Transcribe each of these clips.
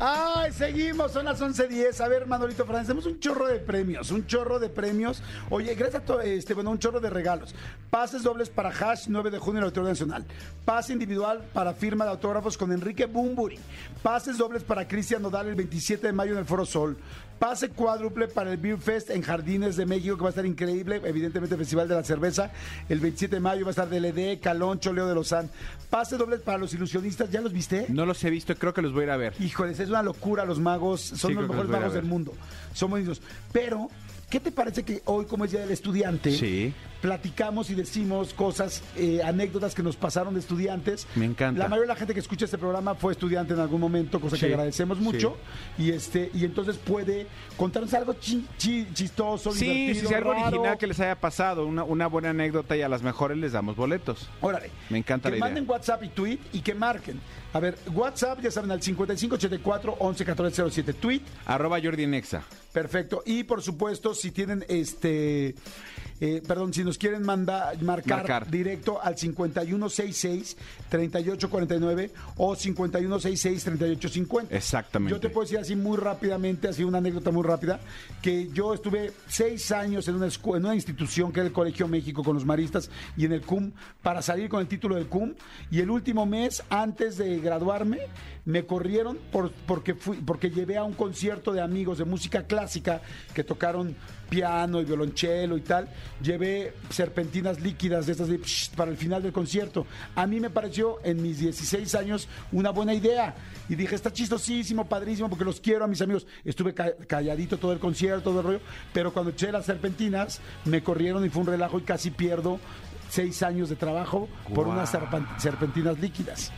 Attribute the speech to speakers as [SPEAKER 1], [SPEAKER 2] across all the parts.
[SPEAKER 1] Ay, seguimos, son las 11.10. A ver, Manolito Fernández, tenemos un chorro de premios, un chorro de premios. Oye, gracias a todo, este, bueno, un chorro de regalos. Pases dobles para Hash 9 de junio en el Auditorio Nacional. Pase individual para firma de autógrafos con Enrique Bumburi. Pases dobles para Cristian Nodal el 27 de mayo en el Foro Sol. Pase cuádruple para el Beer Fest en Jardines de México, que va a estar increíble. Evidentemente, Festival de la Cerveza. El 27 de mayo va a estar DLD, Caloncho, Leo de Lozán. Pase dobles para los ilusionistas, ¿ya los viste?
[SPEAKER 2] No los he visto, creo que los voy a ir a ver.
[SPEAKER 1] Híjoles, es una locura los magos, son
[SPEAKER 2] Sí,
[SPEAKER 1] los mejores
[SPEAKER 2] los
[SPEAKER 1] magos del mundo. Son buenísimos. Pero, ¿qué te parece que hoy, como es Día del Estudiante,
[SPEAKER 2] Sí.
[SPEAKER 1] Platicamos y decimos cosas, eh, anécdotas que nos pasaron de estudiantes?
[SPEAKER 2] Me encanta.
[SPEAKER 1] La mayoría de la gente que escucha este programa fue estudiante en algún momento, cosa
[SPEAKER 2] Sí,
[SPEAKER 1] que agradecemos
[SPEAKER 2] sí.
[SPEAKER 1] mucho. Y este y entonces puede contarnos algo chi- chi- chistoso,
[SPEAKER 2] Sí,
[SPEAKER 1] divertido,
[SPEAKER 2] si algo
[SPEAKER 1] raro.
[SPEAKER 2] original que les haya pasado, una, una buena anécdota y a las mejores les damos boletos.
[SPEAKER 1] Órale.
[SPEAKER 2] Me encanta
[SPEAKER 1] que
[SPEAKER 2] la idea.
[SPEAKER 1] manden WhatsApp y tweet y que marquen. A ver, WhatsApp, ya saben, al 5584 111407. Tweet,
[SPEAKER 2] Arroba Jordi Nexa.
[SPEAKER 1] perfecto. Y por supuesto, si tienen este. eh, perdón, si nos quieren mandar, marcar,
[SPEAKER 2] Marcar.
[SPEAKER 1] directo al 5166-3849 o 5166-3850.
[SPEAKER 2] Exactamente.
[SPEAKER 1] Yo te puedo decir así muy rápidamente, así una anécdota muy rápida, que yo estuve seis años en una, en una institución que era el Colegio México con los maristas y en el CUM para salir con el título del CUM y el último mes antes de graduarme me corrieron por, porque, fui, porque llevé a un concierto de amigos de música clásica que tocaron piano y violonchelo y tal, llevé serpentinas líquidas de estas de psh, para el final del concierto. A mí me pareció en mis 16 años una buena idea y dije, está chistosísimo, padrísimo, porque los quiero a mis amigos. Estuve ca- calladito todo el concierto, todo el rollo, pero cuando eché las serpentinas me corrieron y fue un relajo y casi pierdo seis años de trabajo por unas serpentinas líquidas.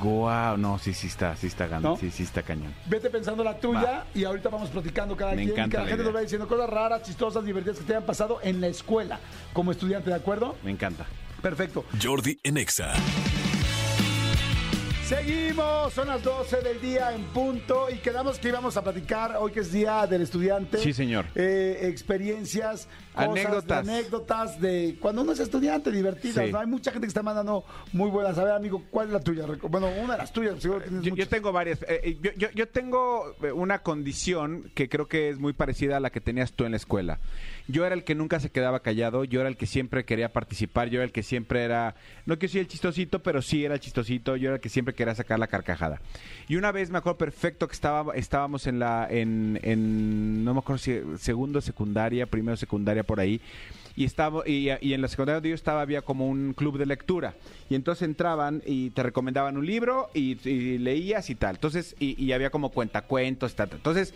[SPEAKER 2] Guau, no, sí, sí está, sí está ganando,
[SPEAKER 1] ¿No?
[SPEAKER 2] sí, sí está cañón.
[SPEAKER 1] Vete pensando la tuya y ahorita vamos platicando cada
[SPEAKER 2] Me
[SPEAKER 1] quien
[SPEAKER 2] encanta
[SPEAKER 1] que la
[SPEAKER 2] la
[SPEAKER 1] gente
[SPEAKER 2] idea.
[SPEAKER 1] nos va diciendo cosas raras, chistosas, divertidas que te hayan pasado en la escuela como estudiante, ¿de acuerdo?
[SPEAKER 2] Me encanta.
[SPEAKER 1] Perfecto.
[SPEAKER 3] Jordi Anexa.
[SPEAKER 1] Seguimos, son las 12 del día en punto y quedamos que íbamos a platicar hoy que es Día del Estudiante.
[SPEAKER 2] Sí, señor.
[SPEAKER 1] Eh, experiencias, cosas,
[SPEAKER 2] Anécdotas.
[SPEAKER 1] de anécdotas de cuando uno es estudiante, divertidas.
[SPEAKER 2] Sí.
[SPEAKER 1] ¿no? Hay mucha gente que está mandando muy buenas. A ver, amigo, ¿cuál es la tuya? Bueno, una de las tuyas, seguro tienes
[SPEAKER 2] Yo, yo tengo varias. eh, eh, yo, yo- yo tengo una condición que creo que es muy parecida a la que tenías tú en la escuela. Yo era el que nunca se quedaba callado, yo era el que siempre quería participar, yo era el que siempre era, no que soy el chistosito, pero sí era el chistosito, yo era el que siempre quería sacar la carcajada. Y una vez me acuerdo perfecto que estaba, estábamos en la, en, en, no me acuerdo si segundo secundaria, primero secundaria por ahí, y estaba y, y en la secundaria donde yo estaba había como un club de lectura. Y entonces entraban y te recomendaban un libro y, leías y tal. Entonces y, había como cuentacuentos y tal entonces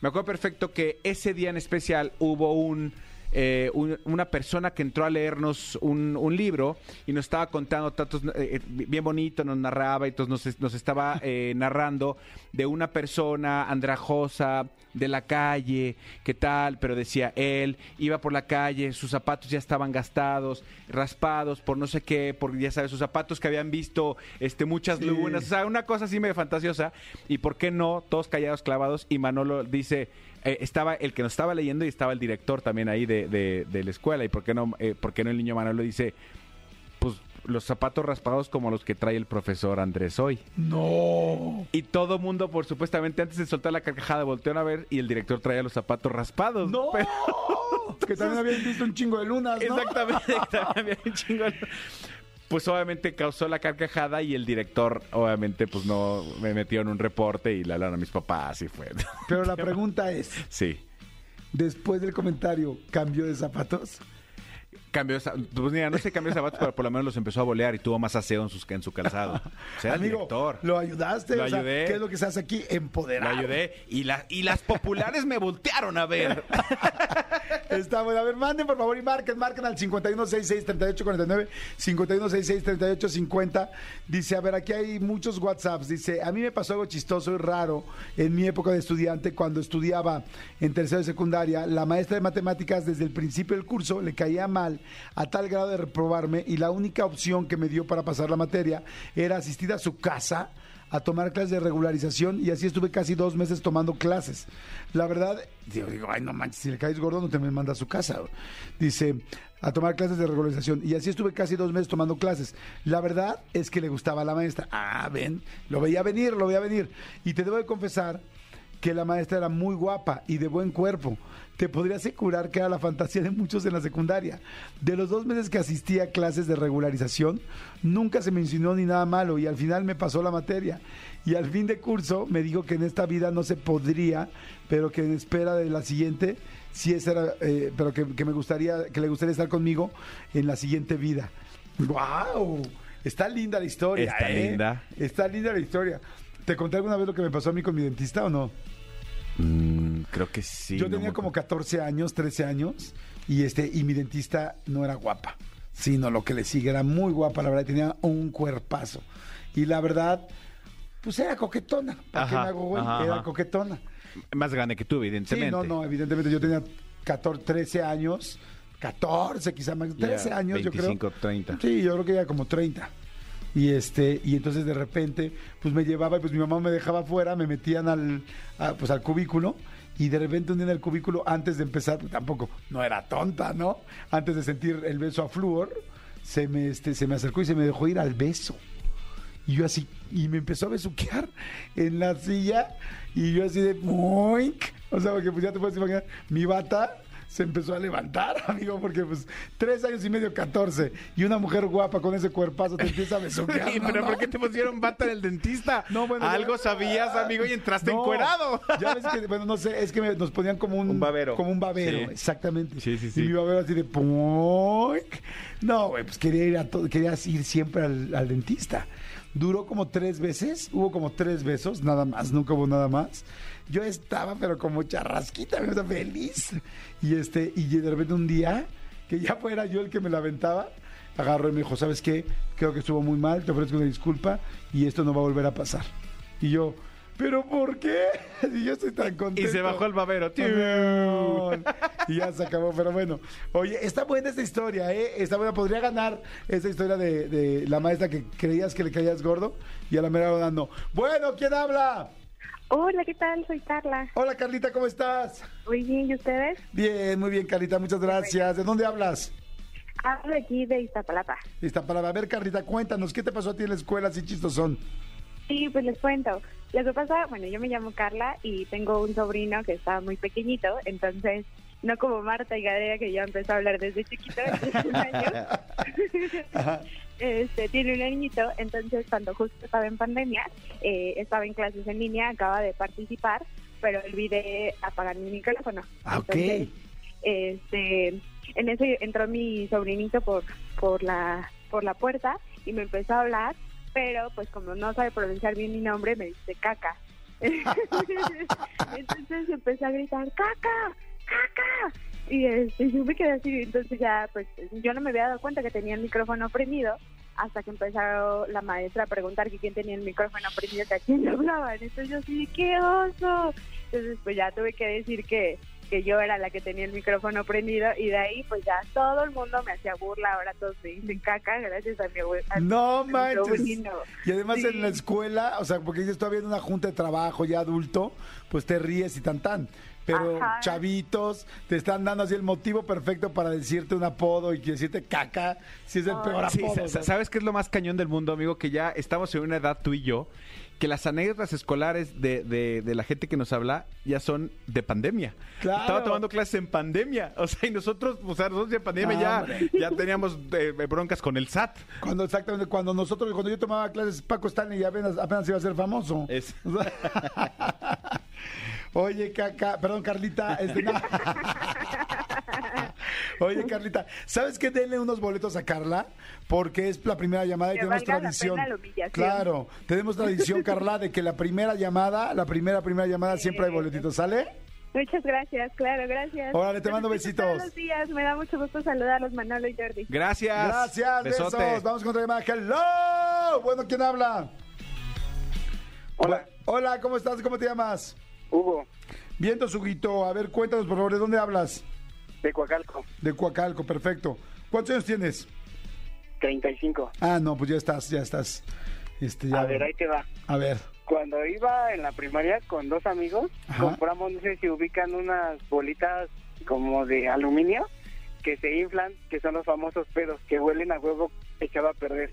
[SPEAKER 2] me acuerdo perfecto que ese día en especial hubo un eh, un- una persona que entró a leernos un, un libro y nos estaba contando datos eh, bien bonito, nos narraba y entonces nos, nos estaba eh, narrando de una persona andrajosa de la calle, qué tal, pero decía él, iba por la calle, sus zapatos ya estaban gastados, raspados por no sé qué, por ya sabes, sus zapatos que habían visto este muchas
[SPEAKER 1] Sí.
[SPEAKER 2] lunas, o sea, una cosa así medio fantasiosa, y por qué no, todos callados, clavados, y Manolo dice, eh, estaba el que nos estaba leyendo y estaba el director también ahí de, de- de la escuela, y por qué no, eh, por qué no el niño Manolo dice, pues los zapatos raspados como los que trae el profesor Andrés hoy.
[SPEAKER 1] No.
[SPEAKER 2] Y todo mundo, por supuestamente, antes de soltar la carcajada, voltearon a ver y el director traía los zapatos raspados.
[SPEAKER 1] No.
[SPEAKER 2] Pero-
[SPEAKER 1] que también habían visto un chingo de lunas, ¿no?
[SPEAKER 2] Exactamente, también había un chingo de- Pues obviamente causó la carcajada y el director, obviamente, pues no me metió en un reporte y le hablaron a mis papás y fue.
[SPEAKER 1] Pero la pregunta es,
[SPEAKER 2] Sí.
[SPEAKER 1] después del comentario, ¿cambió de zapatos?
[SPEAKER 2] Cambió, pues mira, no se cambió zapatos, pero por lo menos los empezó a bolear y tuvo más aseo en, sus, en su calzado. O sea,
[SPEAKER 1] Amigo,
[SPEAKER 2] director.
[SPEAKER 1] lo ayudaste.
[SPEAKER 2] Lo
[SPEAKER 1] o sea,
[SPEAKER 2] ayudé.
[SPEAKER 1] ¿Qué es lo que se hace aquí?
[SPEAKER 2] Lo
[SPEAKER 1] Empoderar.
[SPEAKER 2] ayudé y, la- y las populares me voltearon a ver.
[SPEAKER 1] Está bueno. A ver, manden por favor y marquen, marquen al 5166-3849, 5166-3850. Dice, a ver, aquí hay muchos WhatsApps. Dice, a mí me pasó algo chistoso y raro en mi época de estudiante cuando estudiaba en tercero de secundaria. La maestra de matemáticas desde el principio del curso le caía mal a tal grado de reprobarme y la única opción que me dio para pasar la materia era asistir a su casa a tomar clases de regularización y así estuve casi dos meses tomando clases. La verdad, digo, digo, ay, no manches, si le caes gordo no te me manda a su casa. Dice, a tomar clases de regularización y así estuve casi dos meses tomando clases. La verdad es que le gustaba a la maestra. Ah, ven, lo veía venir, lo veía venir. Y te debo de confesar que la maestra era muy guapa y de buen cuerpo. Te podría asegurar que era la fantasía de muchos en la secundaria. De los dos meses que asistí a clases de regularización, nunca se me insinuó ni nada malo y al final me pasó la materia. Y al fin de curso me dijo que en esta vida no se podría, pero que en espera de la siguiente, sí esa era, eh, pero que, que me gustaría, que le gustaría estar conmigo en la siguiente vida. ¡Wow! Está linda la historia.
[SPEAKER 2] Está
[SPEAKER 1] ¿eh?
[SPEAKER 2] linda.
[SPEAKER 1] Está linda la historia. ¿Te conté alguna vez lo que me pasó a mí con mi dentista o no?
[SPEAKER 2] Mm, creo que sí.
[SPEAKER 1] Yo
[SPEAKER 2] no
[SPEAKER 1] tenía
[SPEAKER 2] me
[SPEAKER 1] como
[SPEAKER 2] acuerdo.
[SPEAKER 1] 14 años, 13 años, y este, y mi dentista no era guapa, sino lo que le sigue, era muy guapa, la verdad, tenía un cuerpazo. Y la verdad, pues era coquetona. ¿Para qué me hago güey?
[SPEAKER 2] ajá,
[SPEAKER 1] Era
[SPEAKER 2] ajá.
[SPEAKER 1] coquetona.
[SPEAKER 2] Más grande que tú,
[SPEAKER 1] Sí,
[SPEAKER 2] evidentemente.
[SPEAKER 1] no, no, evidentemente yo tenía 14, 13 años, 14 quizá más, 13
[SPEAKER 2] Ya,
[SPEAKER 1] años yo
[SPEAKER 2] 25,
[SPEAKER 1] creo.
[SPEAKER 2] 30.
[SPEAKER 1] Sí, yo creo que ya como 30. Y este, y entonces de repente, pues me llevaba y pues mi mamá me dejaba afuera, me metían al, a- pues al cubículo. Y de repente un día en el cubículo, antes de empezar, tampoco, no era tonta, ¿no? Antes de sentir el beso a flúor, se me, este, se me acercó y se me dejó ir al beso. Y yo así, y me empezó a besuquear en la silla, y yo así de, ¡moink! O sea, porque pues ya te puedes imaginar, mi bata se empezó a levantar, amigo, porque pues tres años y medio, 14, y una mujer guapa con ese cuerpazo te empieza a besuquear. ¿no?
[SPEAKER 2] pero
[SPEAKER 1] ¿no?
[SPEAKER 2] ¿por qué te pusieron bata en el dentista?
[SPEAKER 1] No, bueno,
[SPEAKER 2] Algo
[SPEAKER 1] ya-
[SPEAKER 2] sabías, amigo, y entraste
[SPEAKER 1] No,
[SPEAKER 2] encuerado.
[SPEAKER 1] Ya ves que, bueno, no sé, es que me- nos ponían como un,
[SPEAKER 2] Un babero.
[SPEAKER 1] Como un babero,
[SPEAKER 2] Sí.
[SPEAKER 1] exactamente.
[SPEAKER 2] Sí, sí, sí.
[SPEAKER 1] Y mi babero así de ¡poink! No, güey, pues quería ir a todo, quería ir siempre al, al dentista. Duró como tres veces, hubo como tres besos, nada más, nunca hubo nada más. Yo estaba, pero como charrasquita, me estaba feliz. Y este, y de repente un día, que ya fuera yo el que me la aventaba, agarró y me dijo, ¿sabes qué? Creo que estuvo muy mal, te ofrezco una disculpa y esto no va a volver a pasar. Y yo, ¿pero por qué? Si yo estoy tan contento.
[SPEAKER 2] Y se bajó el babero.
[SPEAKER 1] Y ya se acabó, pero bueno. Oye, está buena esta historia, ¿eh? Está buena. Podría ganar esta historia de, de la maestra que creías que le caías gordo y a la mera no. Bueno, ¿quién habla?
[SPEAKER 4] Hola, ¿qué tal? Soy Carla.
[SPEAKER 1] Hola, Carlita, ¿cómo estás?
[SPEAKER 4] Muy bien, ¿y ustedes?
[SPEAKER 1] Bien, muy bien, Carlita, muchas gracias. ¿De dónde hablas?
[SPEAKER 4] Hablo aquí de Iztapalapa.
[SPEAKER 1] Está para ver, Carlita, cuéntanos, ¿qué te pasó a ti en la escuela? Así chistosón.
[SPEAKER 4] Sí, pues les cuento. Lo que pasa, bueno, yo me llamo Carla y tengo un sobrino que está muy pequeñito, entonces, no como Marta y Gadea, que ya empezó a hablar desde chiquito, desde un año. este, tiene un niñito, entonces cuando justo estaba en pandemia, eh, estaba en clases en línea, acaba de participar, pero olvidé apagar mi micrófono.
[SPEAKER 1] Ah, ok.
[SPEAKER 4] Este, en ese entró mi sobrinito por, por la, por la puerta y me empezó a hablar, pero pues como no sabe pronunciar bien mi nombre, me dice caca. entonces empecé a gritar, caca, caca. Y este, yo me quedé así, entonces ya, pues yo no me había dado cuenta que tenía el micrófono prendido hasta que empezó la maestra a preguntar que quién tenía el micrófono prendido, que a quién le hablaban. Entonces yo así, ¡qué oso! Entonces pues ya tuve que decir que, que yo era la que tenía el micrófono prendido y de ahí pues ya todo el mundo me hacía burla, ahora todos me dicen caca gracias a mi abue- a
[SPEAKER 1] No
[SPEAKER 4] mi
[SPEAKER 1] manches.
[SPEAKER 4] sobrino.
[SPEAKER 1] Y además
[SPEAKER 4] Sí.
[SPEAKER 1] en la escuela, o sea, porque dices todavía en una junta de trabajo ya adulto, pues te ríes y tan tan. Pero
[SPEAKER 4] Ajá.
[SPEAKER 1] chavitos te están dando así el motivo perfecto para decirte un apodo y decirte caca, si es el peor apodo.
[SPEAKER 2] ¿Sabes qué es lo más cañón del mundo, amigo? Que ya estamos en una edad tú y yo, que las anécdotas escolares de, de- de la gente que nos habla ya son de pandemia.
[SPEAKER 1] Claro.
[SPEAKER 2] Estaba tomando clases en pandemia. O sea, y nosotros, o sea, nosotros en pandemia
[SPEAKER 1] No,
[SPEAKER 2] ya, ya teníamos eh, broncas con el SAT.
[SPEAKER 1] Cuando exactamente, cuando nosotros, cuando yo tomaba clases, Paco Stanley ya apenas, apenas iba a ser famoso.
[SPEAKER 2] Es-
[SPEAKER 1] O sea, Oye, caca, perdón, Carlita, este, no. Oye, Carlita, ¿sabes qué? Denle unos boletos a Carla, porque es la primera llamada y
[SPEAKER 4] Que
[SPEAKER 1] tenemos
[SPEAKER 4] valga la
[SPEAKER 1] tradición.
[SPEAKER 4] pena la.
[SPEAKER 1] Claro, tenemos tradición, Carla, de que la primera llamada, la primera, primera llamada, siempre hay boletitos, ¿sale?
[SPEAKER 4] Muchas gracias, claro, gracias.
[SPEAKER 1] Órale, te mando besitos.
[SPEAKER 4] Todos los días, me da mucho gusto saludarlos, Manolo y Jordi.
[SPEAKER 2] Gracias.
[SPEAKER 1] Gracias,
[SPEAKER 2] Besote.
[SPEAKER 1] besos. Vamos con otra llamada. Hello. Bueno, ¿quién habla?
[SPEAKER 5] Hola.
[SPEAKER 1] Hola, ¿cómo estás? ¿Cómo te llamas?
[SPEAKER 5] Hugo,
[SPEAKER 1] Viento, Suguito. A ver, cuéntanos, por favor, ¿de dónde hablas?
[SPEAKER 5] de Coacalco,
[SPEAKER 1] De Coacalco, perfecto. ¿Cuántos años tienes?
[SPEAKER 5] 35.
[SPEAKER 1] Ah, no, pues ya estás, ya estás. Este, ya.
[SPEAKER 5] A ver, ahí te va.
[SPEAKER 1] A ver.
[SPEAKER 5] Cuando iba en la primaria con dos amigos,
[SPEAKER 1] Ajá.
[SPEAKER 5] compramos, no sé si ubican unas bolitas como de aluminio que se inflan, que son los famosos pedos, que huelen a huevo echado a perder.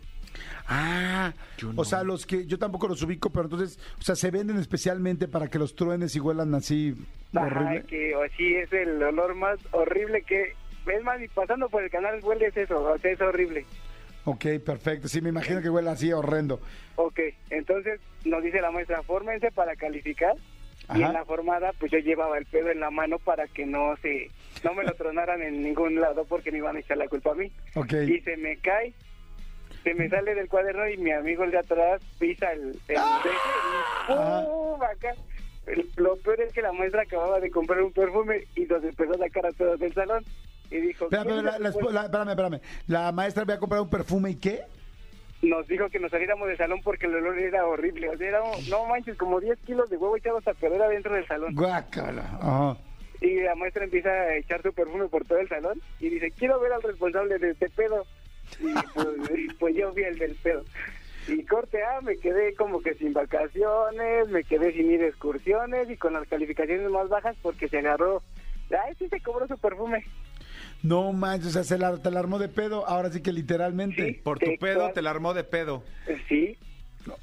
[SPEAKER 1] Ah, o sea, los que yo tampoco los ubico, pero entonces, o sea, se venden especialmente para que los truenes y huelan así
[SPEAKER 5] Ajá,
[SPEAKER 1] horrible.
[SPEAKER 5] que o sí es el olor más horrible que... Es más, y pasando por el canal huele es eso, o sea, es horrible.
[SPEAKER 1] Ok, perfecto. Sí, me imagino que huele así horrendo.
[SPEAKER 5] Ok, entonces nos dice la maestra, fórmense para calificar. Y en la formada, pues yo llevaba el pedo en la mano para que no se, no me lo tronaran en ningún lado porque me iban a echar la culpa a mí.
[SPEAKER 1] Ok.
[SPEAKER 5] Y se me cae, se me sale del cuaderno y mi amigo el de atrás pisa el, el deje y ¡pum! acá. El- Lo peor es que la maestra acababa de comprar un perfume y nos empezó a sacar a todos del salón. Y dijo,
[SPEAKER 1] Espera,
[SPEAKER 5] "¿Quién
[SPEAKER 1] espera, la, la-
[SPEAKER 5] fue?".
[SPEAKER 1] la- espérame, espérame. La maestra había comprado un perfume y qué?
[SPEAKER 5] nos dijo que nos saliéramos del salón porque el olor era horrible. O sea, era, no manches, como 10 kilos de huevo echados a perder adentro del salón.
[SPEAKER 1] Guácala.
[SPEAKER 5] Y la maestra empieza a echar su perfume por todo el salón y dice, quiero ver al responsable de este pedo. Y pues, pues yo vi el del pedo. Y corte A, me quedé como que sin vacaciones, me quedé sin ir a excursiones y con las calificaciones más bajas porque se agarró, ay, sí se cobró su perfume.
[SPEAKER 1] No manches, o sea, se la, te la armó de pedo, ahora sí que literalmente.
[SPEAKER 5] Sí.
[SPEAKER 2] Por tu pedo te la armó de pedo.
[SPEAKER 5] Sí,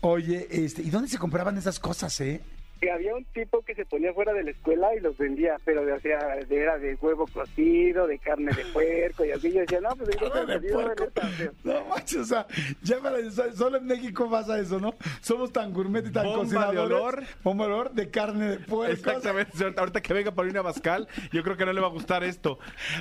[SPEAKER 1] Oye, este, ¿y dónde se compraban esas cosas, eh?
[SPEAKER 5] Que había un tipo que se ponía fuera de la escuela y los vendía, pero de, o sea, de- era de huevo cocido, de carne de puerco y así. Yo decía, no, pues yo
[SPEAKER 1] Carne de puerco. No manches, o sea, ya para, solo en México pasa eso, ¿no? Somos tan gourmet y tan
[SPEAKER 2] Bomba de olor.
[SPEAKER 1] Bomba de olor de carne de puerco.
[SPEAKER 2] Exactamente. Ahorita que venga Paulina Bascal, yo creo que no le va a gustar esto.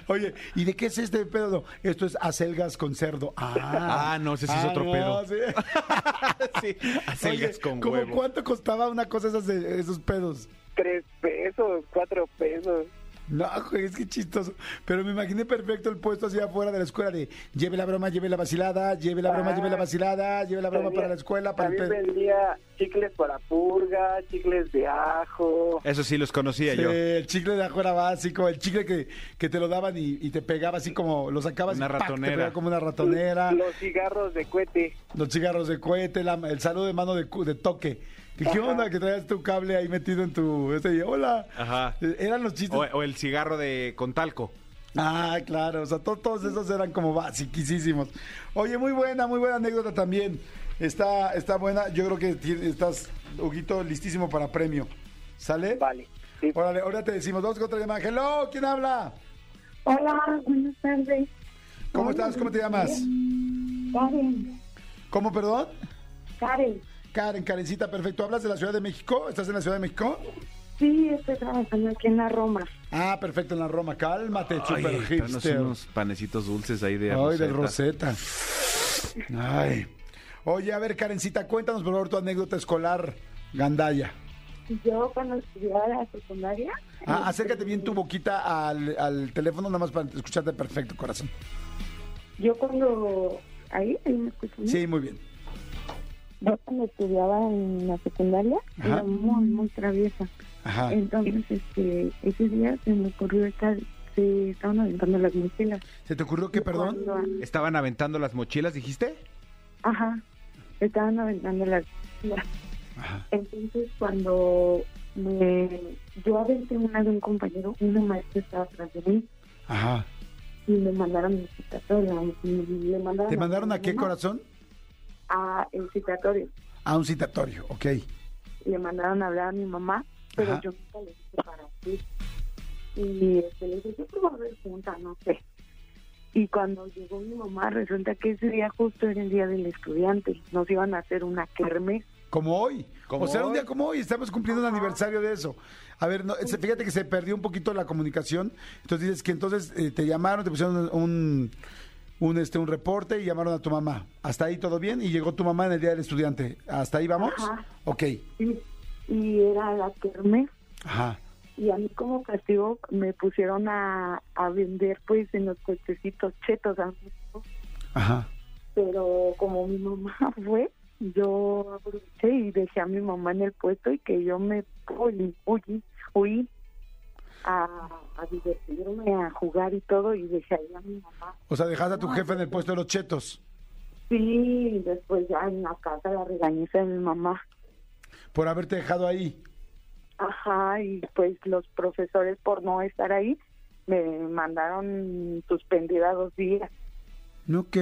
[SPEAKER 1] Oye, ¿y de qué es este pedo? No, esto es acelgas con cerdo. Ah,
[SPEAKER 2] Ah, no, ese sí es otro pedo.
[SPEAKER 1] sí.
[SPEAKER 2] sí, acelgas
[SPEAKER 1] Oye,
[SPEAKER 2] con
[SPEAKER 1] ¿cómo
[SPEAKER 2] huevo.
[SPEAKER 1] cuánto costaba una cosa esas de esos pedos?
[SPEAKER 5] Tres pesos, cuatro pesos.
[SPEAKER 1] No, güey, es que chistoso. Pero me imaginé perfecto el puesto así afuera de la escuela de lleve la broma, lleve la vacilada, lleve la broma,
[SPEAKER 5] Ah.
[SPEAKER 1] lleve la vacilada, lleve la broma
[SPEAKER 5] Vendía-
[SPEAKER 1] para la escuela, para el
[SPEAKER 5] También
[SPEAKER 1] pedo.
[SPEAKER 5] vendía chicles para purga, chicles de ajo.
[SPEAKER 2] Eso sí los conocía
[SPEAKER 1] Sí,
[SPEAKER 2] yo.
[SPEAKER 1] el chicle de ajo era básico, el chicle que, que te lo daban y, y te pegaba así como, lo sacabas
[SPEAKER 2] Una
[SPEAKER 1] y ¡pac! te
[SPEAKER 2] ratonera.
[SPEAKER 1] como una ratonera,
[SPEAKER 5] Los cigarros de cohete.
[SPEAKER 1] los cigarros de cohete, la- el saludo de mano de, cu- de toque. ¿Y ¿Qué
[SPEAKER 5] Ajá.
[SPEAKER 1] onda que traías tu cable ahí metido en tu... Y, hola.
[SPEAKER 2] Ajá.
[SPEAKER 1] Eran los chistes.
[SPEAKER 2] O, o el cigarro de con talco.
[SPEAKER 1] Ah, claro, o sea, to- todos esos eran como basiquísimos. Oye, muy buena, muy buena anécdota también. Está, está buena, yo creo que estás, Huguito, listísimo para premio. ¿Sale?
[SPEAKER 5] Vale. Sí.
[SPEAKER 1] Órale, ahora te decimos, vamos con otra llamada. Hello, ¿quién habla?
[SPEAKER 4] Hola, buenas tardes.
[SPEAKER 1] ¿Cómo estás? ¿Cómo te llamas?
[SPEAKER 4] Karen,
[SPEAKER 1] ¿Cómo, perdón?
[SPEAKER 4] Karen.
[SPEAKER 1] Karen, Karencita, perfecto. ¿Hablas de la Ciudad de México? ¿Estás en la Ciudad de México?
[SPEAKER 4] Sí, estoy trabajando aquí en la Roma.
[SPEAKER 1] Ah, perfecto, en la Roma. Cálmate, super hipster.
[SPEAKER 2] unos panecitos dulces ahí de
[SPEAKER 1] Ay,
[SPEAKER 2] Rosetta.
[SPEAKER 1] Rosetta. Ay. Oye, a ver, Karencita, cuéntanos por favor tu anécdota escolar, Gandaya.
[SPEAKER 4] Yo cuando estudiaba la secundaria...
[SPEAKER 1] Ah,
[SPEAKER 4] este,
[SPEAKER 1] acércate bien tu boquita al, al teléfono, nada más para escucharte perfecto, corazón.
[SPEAKER 4] Yo cuando... ¿Ahí? ¿Ahí me escuchan?
[SPEAKER 1] Sí, muy bien.
[SPEAKER 4] Yo cuando estudiaba en la secundaria
[SPEAKER 1] Ajá.
[SPEAKER 4] era muy, muy traviesa.
[SPEAKER 1] Ajá.
[SPEAKER 4] Entonces, este, ese día se me ocurrió estar... Se estaban aventando las mochilas.
[SPEAKER 1] ¿Se te ocurrió que, perdón?
[SPEAKER 4] Cuando-
[SPEAKER 2] ¿Estaban aventando las mochilas, dijiste?
[SPEAKER 4] Ajá, estaban aventando las mochilas.
[SPEAKER 1] Ajá.
[SPEAKER 4] Entonces, cuando me, yo aventé una de un compañero, una maestra estaba atrás de mí
[SPEAKER 1] Ajá.
[SPEAKER 4] y me mandaron mi y Le mandaron
[SPEAKER 1] ¿Te mandaron a qué
[SPEAKER 4] mamá
[SPEAKER 1] corazón?
[SPEAKER 4] A el citatorio.
[SPEAKER 1] A un citatorio, ok.
[SPEAKER 4] Le mandaron a hablar a mi mamá, pero
[SPEAKER 1] Ajá.
[SPEAKER 4] yo nunca le dije para qué. Y este, le dije, yo creo a ver junta, no sé. Y cuando llegó mi mamá, resulta que ese día justo era el día del estudiante. Nos iban a hacer una kermés.
[SPEAKER 1] como hoy.
[SPEAKER 2] Como
[SPEAKER 1] o sea, un
[SPEAKER 2] hoy.
[SPEAKER 1] día como hoy, estamos cumpliendo un aniversario de eso. A ver, no, fíjate que se perdió un poquito la comunicación. Entonces dices que entonces eh, te llamaron, te pusieron un, un, este, un reporte y llamaron a tu mamá. Hasta ahí todo bien y llegó tu mamá en el día del estudiante. ¿Hasta ahí vamos?
[SPEAKER 6] Ajá.
[SPEAKER 1] Ok.
[SPEAKER 6] Y, y era la kermés.
[SPEAKER 1] Ajá.
[SPEAKER 6] Y a mí como castigo me pusieron a, a vender pues en los puestecitos chetos. a.
[SPEAKER 1] Ajá.
[SPEAKER 6] Pero como mi mamá fue, yo aproveché y dejé a mi mamá en el puesto y que yo me huí, huí, huí a, a divertirme, a jugar y todo y dejé ahí a mi mamá.
[SPEAKER 1] O sea, dejaste a tu jefe en el puesto de los chetos
[SPEAKER 6] Sí, después ya en la casa la regañiza de mi mamá.
[SPEAKER 1] por haberte dejado ahí.
[SPEAKER 6] Ajá, y pues los profesores por no estar ahí me mandaron suspendida dos días.
[SPEAKER 1] Ok.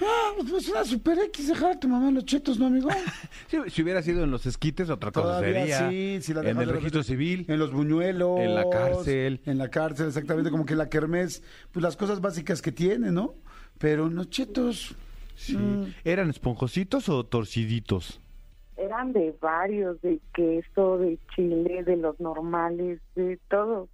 [SPEAKER 1] Ah, pues una super X dejar a tu mamá en los chetos, ¿no, amigo?
[SPEAKER 2] Si, si hubiera sido en los esquites, otra cosa
[SPEAKER 1] Todavía
[SPEAKER 2] sería.
[SPEAKER 1] sí, si la
[SPEAKER 2] en
[SPEAKER 1] dejas
[SPEAKER 2] el
[SPEAKER 1] de
[SPEAKER 2] registro civil.
[SPEAKER 1] En los buñuelos.
[SPEAKER 2] En la cárcel.
[SPEAKER 1] En la cárcel, exactamente, como que la kermés, pues las cosas básicas que tiene, ¿no? Pero en los chetos. mm,
[SPEAKER 2] ¿Eran esponjositos o torciditos?
[SPEAKER 6] Eran de varios, de queso, de chile, de los normales, de todo.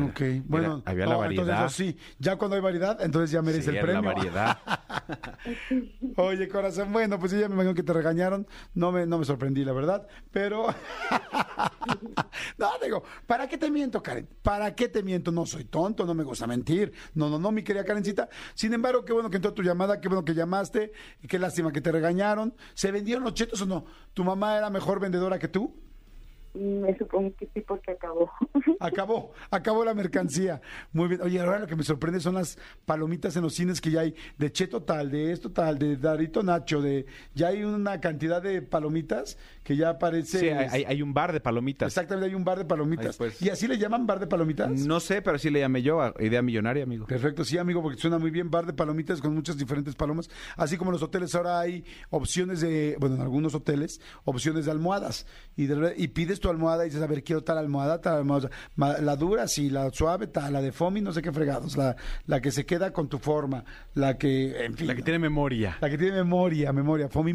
[SPEAKER 1] Ok, bueno.
[SPEAKER 2] había la
[SPEAKER 1] Entonces,
[SPEAKER 2] variedad.
[SPEAKER 1] sí, ya cuando hay variedad, entonces ya merece
[SPEAKER 2] Sí,
[SPEAKER 1] el premio.
[SPEAKER 2] la variedad.
[SPEAKER 1] Oye, corazón, bueno, pues yo ya me imagino que te regañaron. No me, no me sorprendí, la verdad. Pero. no, digo, ¿para qué te miento, Karen? ¿Para qué te miento? No soy tonto, no me gusta mentir. No, no, no, mi querida Karencita. Sin embargo, qué bueno que entró tu llamada, qué bueno que llamaste. y Qué lástima que te regañaron. ¿Se vendieron los chetos o no? ¿Tu mamá era mejor vendedora que tú?
[SPEAKER 6] Me supongo que sí, porque acabó.
[SPEAKER 1] Acabó, acabó la mercancía. Muy bien. Oye, ahora lo que me sorprende son las palomitas en los cines que ya hay de Cheto tal, de esto tal, de Darito Nacho, de ya hay una cantidad de palomitas que ya parece
[SPEAKER 2] Sí, hay, hay- hay un bar de palomitas.
[SPEAKER 1] Exactamente, hay un bar de palomitas.
[SPEAKER 2] Pues.
[SPEAKER 1] ¿Y así le llaman bar de palomitas?
[SPEAKER 2] No sé, pero sí le llamé yo a idea millonaria, amigo.
[SPEAKER 1] Perfecto, sí, amigo, porque suena muy bien. Bar de palomitas con muchas diferentes palomas. Así como en los hoteles ahora hay opciones de, bueno, en algunos hoteles, opciones de almohadas. Y, de- y pides tu almohada y dices, a ver, quiero tal almohada, tal almohada. La dura, sí, la suave, tal, la de foamy, no sé qué fregados. La, la que se queda con tu forma, la que, en fin.
[SPEAKER 2] La que tiene memoria.
[SPEAKER 1] La que tiene memoria, memoria, foamy,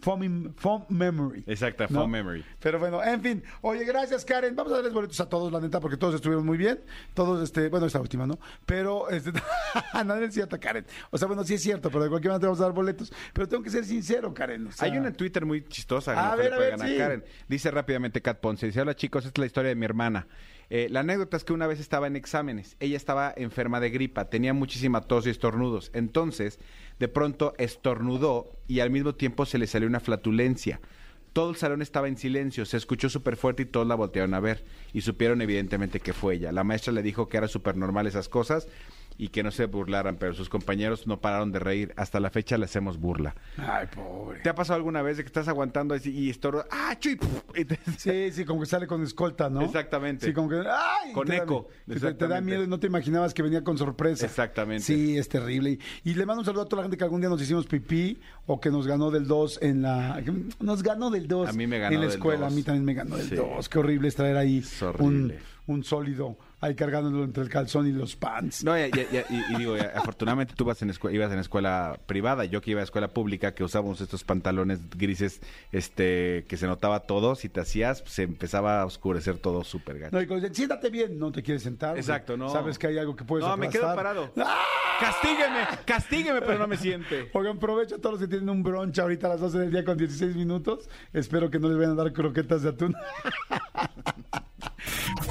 [SPEAKER 1] foamy- foam memory.
[SPEAKER 2] Exacta,
[SPEAKER 1] ¿no?
[SPEAKER 2] foam memory.
[SPEAKER 1] Pero bueno, en fin. Oye, gracias, Karen. Vamos a darles boletos a todos, la neta, porque todos estuvieron muy bien. Todos, este, bueno, esta última, ¿no? Pero, este, no es cierto, Karen. O sea, bueno, sí es cierto, pero de cualquier manera te vamos a dar boletos. Pero tengo que ser sincero, Karen. o sea,
[SPEAKER 2] Hay una en Twitter muy chistosa
[SPEAKER 1] A ver, a ver.
[SPEAKER 2] Karen. Dice rápidamente Cat Ponce. Hola chicos, esta es la historia de mi hermana. Eh, la anécdota es que una vez estaba en exámenes. Ella estaba enferma de gripa, tenía muchísima tos y estornudos. Entonces, de pronto estornudó y al mismo tiempo se le salió una flatulencia. Todo el salón estaba en silencio, se escuchó súper fuerte y todos la voltearon a ver y supieron evidentemente que fue ella. La maestra le dijo que era súper normal esas cosas y que no se burlaran, pero sus compañeros no pararon de reír. Hasta la fecha le hacemos burla.
[SPEAKER 1] Ay, pobre.
[SPEAKER 2] ¿Te ha pasado alguna vez de que estás aguantando así y estornudas? ¡Ah, chuy!
[SPEAKER 1] Sí, sí, como que sale con escolta, ¿no?
[SPEAKER 2] Exactamente.
[SPEAKER 1] Sí, como que. ¡Ay!
[SPEAKER 2] Con
[SPEAKER 1] Te da-
[SPEAKER 2] eco,
[SPEAKER 1] que Te, te da miedo y no te imaginabas que venía con sorpresa.
[SPEAKER 2] Exactamente.
[SPEAKER 1] Sí, es terrible. Y, y le mando un saludo a toda la gente que algún día nos hicimos pipí o que nos ganó del 2 en la. Nos ganó del 2
[SPEAKER 2] A mí me ganó
[SPEAKER 1] en la
[SPEAKER 2] del
[SPEAKER 1] escuela.
[SPEAKER 2] dos.
[SPEAKER 1] A mí también me ganó del
[SPEAKER 2] Sí.
[SPEAKER 1] 2. Qué horrible es traer ahí
[SPEAKER 2] Es
[SPEAKER 1] un, un sólido ahí cargándolo entre el calzón y los pants.
[SPEAKER 2] No, ya- ya- ya- y, y digo, ya, afortunadamente tú vas en ibas en escuela privada, yo que iba a escuela pública, que usábamos estos pantalones grises, este, que se notaba todo, si te hacías, se empezaba a oscurecer todo súper gacho.
[SPEAKER 1] No, y cuando dicen, siéntate bien, no te quieres sentar.
[SPEAKER 2] Exacto, no.
[SPEAKER 1] Sabes que hay algo que puedes
[SPEAKER 2] No, me quedo parado.
[SPEAKER 1] ¡Ah!
[SPEAKER 2] ¡Castígueme! ¡Castígueme! Pero no me siente.
[SPEAKER 1] Oigan, aprovecho a todos los que tienen un brunch ahorita a las 12 del día con 16 minutos. Espero que no les vayan a dar croquetas de atún.